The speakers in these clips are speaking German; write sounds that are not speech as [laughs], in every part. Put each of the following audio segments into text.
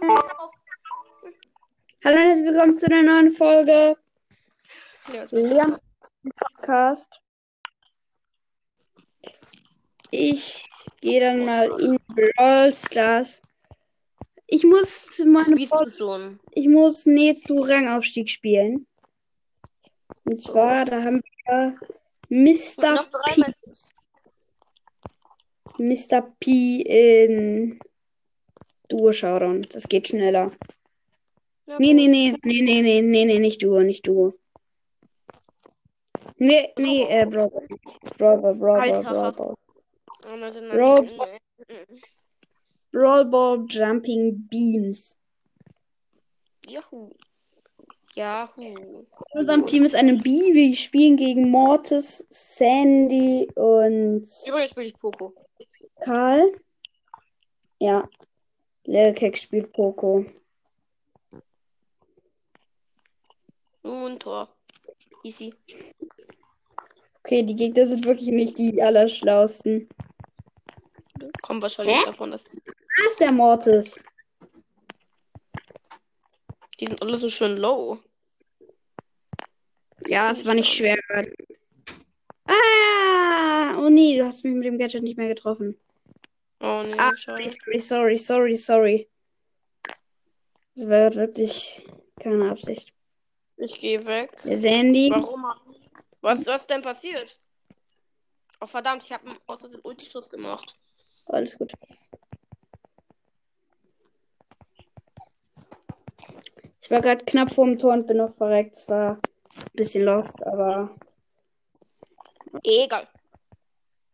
Hallo und herzlich willkommen zu einer neuen Folge Ja, Leon Podcast. Ich gehe dann mal in Brawl Stars. Ich muss meine schon? ich muss nee zu Rangaufstieg spielen. Und zwar, da haben wir Mr. P. Mr. P in Duo Showdown. Das geht schneller. Ja, Nee, nee, nee, nee, nee, nee, nee, nee, nicht Duo, nicht Duo. Nee, nee, äh, Brawl, Brawl, Ball, Brawl, Ball, Alter. Brawl, Ball. Oh, nein, nein, Bro. nein, nein, nein. Brawl Ball Jumping Beans. Juhu. Yahoo. In unserem Team ist eine B. Wir spielen gegen Mortis, Sandy und Übrigens spiele ich Poco. Karl. Ja. Lelkek spielt Poco. Und Tor. Easy. Okay, die Gegner sind wirklich nicht die allerschlausten. Kommt wahrscheinlich Hä? davon, dass Da ist der Mortis. die sind alle so schön low. Ja, es war nicht schwer. Ah! Oh nee, du hast mich mit dem Gadget nicht mehr getroffen. Oh nee, Ah, sorry, sorry, sorry, sorry. Das war wirklich keine Absicht. Ich gehe weg. Sandy. Warum? Was, was denn passiert? Oh verdammt, ich habe einen aus Versehen Ulti-Schuss gemacht. Alles gut. Ich war gerade knapp vor dem Tor und bin noch verreckt. Es war ein bisschen lost, aber Egal.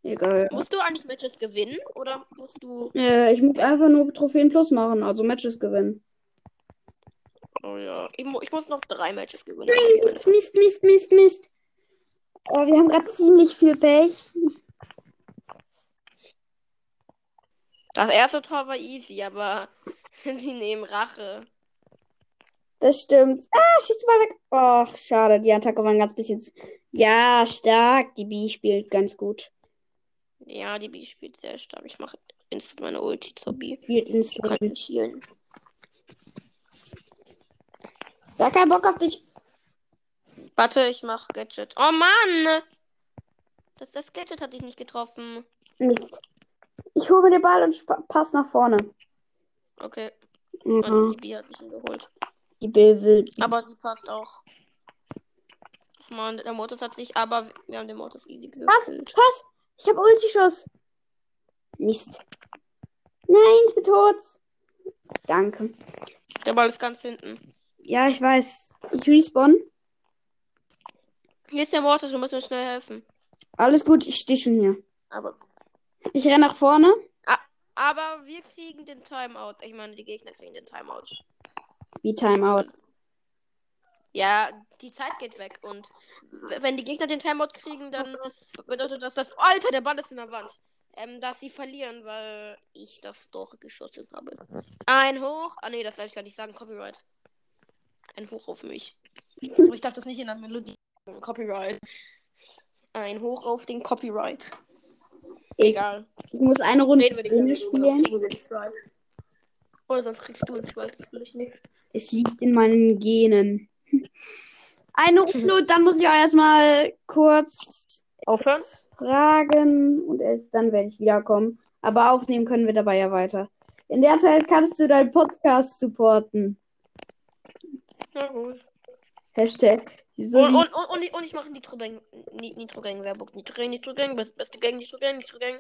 Egal. Musst du eigentlich Matches gewinnen oder musst du. Äh, ich muss einfach nur Trophäen plus machen, also Matches gewinnen. Oh ja. Ich, mu ich muss noch drei Matches gewinnen. Mist, Mist, Mist, Mist, Mist. Oh, wir haben gerade ziemlich viel Pech. Das erste Tor war easy, aber [laughs] sie nehmen Rache. Das stimmt. Ah, schießt mal weg. Ach, schade. Die Attacke war ein ganz bisschen zu. Ja, stark. Die B spielt ganz gut. Ja, die B spielt sehr stark. Ich mache instant meine Ulti zur B. Spielt ins Kann nicht healen. Gar keinen Bock auf dich. Warte, ich mach Gadget. Oh Mann! Das, das Gadget hat dich nicht getroffen. Mist. Ich hole mir den Ball und pass nach vorne. Okay. Mhm. Und die B hat sich ihn geholt. Die Bill will. Aber sie passt auch. Mann, der Modus hat sich, aber wir haben den Modus easy Pass, gekillt. pass. Ich habe Ultischuss. Mist. Nein, ich bin tot. Danke. Der Ball ist ganz hinten. Ja, ich weiß. Ich respawn. Hier ist der Mortis, du musst mir schnell helfen. Alles gut, ich stehe schon hier. Aber, Ich renne nach vorne. aber wir kriegen den Timeout. Ich meine, die Gegner kriegen den Timeout. Wie Timeout. Ja, die Zeit geht weg und wenn die Gegner den Timeout kriegen, dann bedeutet das, dass. Alter, der Ball ist in der Wand. Ähm, dass sie verlieren, weil ich das doch geschossen habe. Ein Hoch. Ah, nee, das darf ich gar nicht sagen. Copyright. Ein Hoch auf mich. [laughs] Ich darf das nicht in der Melodie sagen. Copyright. Ein Hoch auf den Copyright. Egal. Ich muss eine Runde sonst spielen. Oder sonst kriegst du einen Strike, das will ich nicht. Es liegt in meinen Genen. Eine Runde, und dann muss ich auch erstmal kurz Aufhören? fragen und erst dann werde ich wiederkommen. Aber aufnehmen können wir dabei ja weiter. In der Zeit kannst du deinen Podcast supporten. Na gut. Hashtag. So Und, und, und, und, ich- und ich mache Nitro-Gang, Ni- Nitro-Gang-Werbung. Nitro-Gang, Nitro-Gang, best, beste Gang, Nitro-Gang, Nitro-Gang.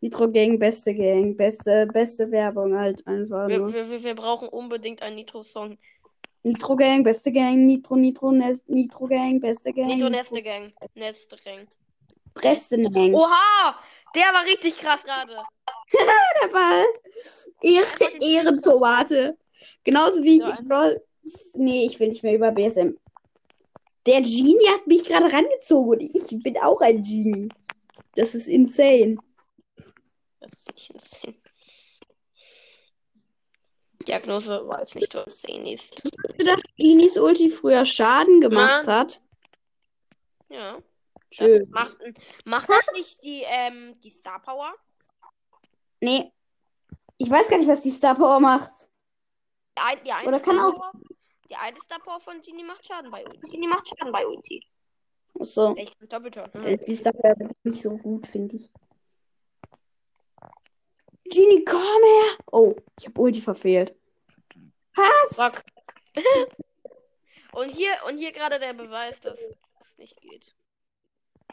Nitro Gang, beste Gang, beste, beste Werbung halt einfach wir, wir, wir brauchen unbedingt einen Nitro-Song. Nitro Gang, beste Gang, Nitro, Nitro, Nest, Nitro Gang, beste Gang. Nitro Neste Gang. Neste Gang. Pressen Gang. Oha! Der war richtig krass gerade. [laughs] der Ball. Ehre, Ehrentomate. Genauso wie ich in Brawl. Nee, ich will nicht mehr über BSM. Der Genie hat mich gerade rangezogen und ich bin auch ein Genie. Das ist insane. Das ist nicht insane. Diagnose weiß nicht, was insane ist. Ich hab gedacht, Genies Ulti früher Schaden gemacht Mann. hat. Ja. Das Schön. macht, macht das nicht die, ähm, die Star Power? Nee. Ich weiß gar nicht, was die Star Power macht. Die, ein, die, Oder kann Star auch- Power, die eine Star Power von Genie macht Schaden bei Ulti. Die macht Schaden bei Ulti. Achso. Echt mit Doppelton. Äh, Die ist dafür nicht so gut, finde ich. Genie, komm her! Oh, ich habe Ulti verfehlt. Was? Und hier, und hier gerade der Beweis, dass es nicht geht.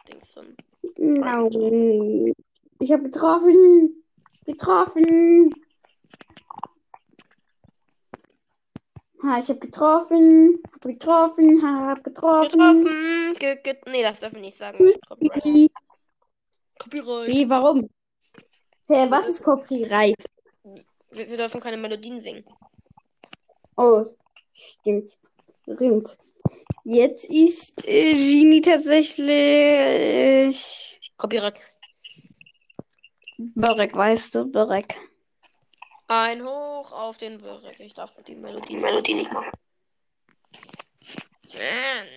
Dingson. Nein. Ich habe getroffen. Getroffen. Ha, ich habe getroffen. Hab getroffen. Hab getroffen. Getroffen. Ge ge nee, das dürfen wir nicht sagen. Copyright. Wie? Copyright. Wie? Warum? Hä, was ist Copyright? Wir, wir dürfen keine Melodien singen. Oh, stimmt. Stimmt. Jetzt ist äh, Genie tatsächlich. Copyright. Börek, weißt du? Börek. Ein Hoch auf den Börek. Ich darf die Melodie Die Melodie nicht machen. Man.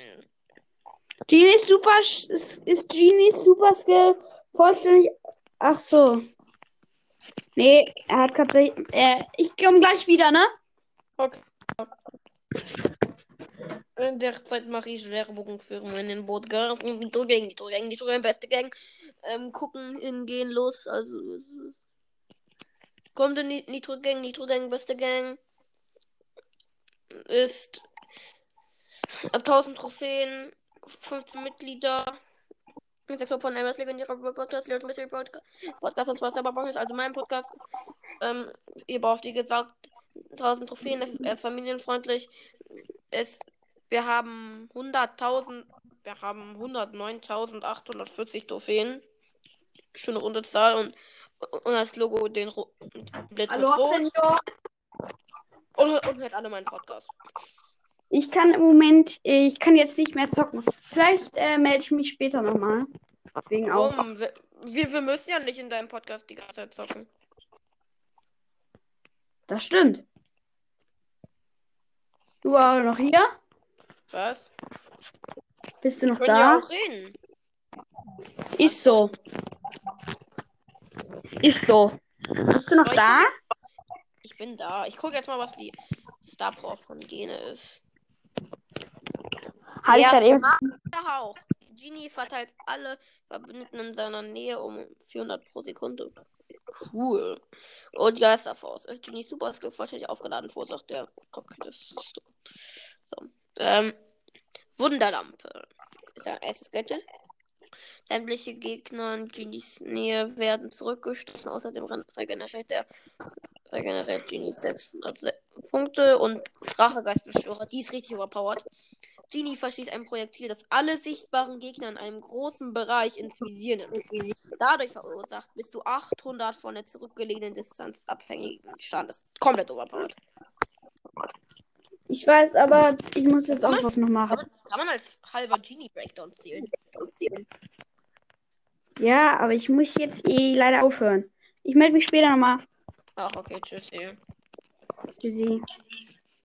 Genie ist super. ist Genie Super Skill vollständig. Ach so. Nee, er hat tatsächlich. Äh, ich komme gleich wieder, ne? Okay. In der Zeit mache ich Werbung für meinen Podcast und Nitro Gang, Nitro Gang, Nitro Gang, beste Gang. Ähm, gucken, hingehen, los. Also. Kommt in die Nitro Gang, Nitro Gang, beste Gang. Ist ab 1000 Trophäen, 15 Mitglieder. Der Club von MS legendärer Podcast, Leon Mystery Podcast, Podcast und zwar Cyberpunk ist also mein Podcast. Ähm, ihr braucht, wie gesagt, 1000 Trophäen, es ist familienfreundlich. Es, wir haben 100.000, wir haben 109.840 Trophäen. Schöne runde Zahl und, und als Logo den Ro Blitz mit Rot. Und, und hört alle meinen Podcast. Ich kann im Moment, ich kann jetzt nicht mehr zocken. Vielleicht äh, melde ich mich später nochmal. Wegen auch. Wir, wir, müssen ja nicht in deinem Podcast die ganze Zeit zocken. Das stimmt. Du auch noch hier? Was? Bist du noch Können ja da? auch reden. Ist so. Ist so. Bist du noch ich- da? Ich bin da. Ich gucke jetzt mal, was die Star Power von Gene ist. Habe ich Ja, gerade eben. Hauch. Genie verteilt alle Verbündeten in seiner Nähe um 400 pro Sekunde. Cool. Und Geisterfaust. Ist Genie Super Skill vollständig aufgeladen, verursacht der Cockpit. So. Ähm, Wunderlampe. Das ist ein erstes Gadget. Sämtliche Gegner in Genies Nähe werden zurückgestoßen. Außerdem regeneriert der regeneriert Genie 600 Punkte und Drachegeistbeschwörer. Die ist richtig overpowered. Genie verschießt ein Projektil, das alle sichtbaren Gegner in einem großen Bereich ins Visier nimmt. Dadurch verursacht bis zu 800 von der zurückgelegenen Distanz abhängigen ist komplett overpowered. Ich weiß, aber ich muss jetzt auch was noch Kann machen. kann man als halber Genie Breakdown zählen? Ja, aber ich muss jetzt eh leider aufhören. Ich melde mich später nochmal. Ach, okay, tschüss. ey. Tschüssi.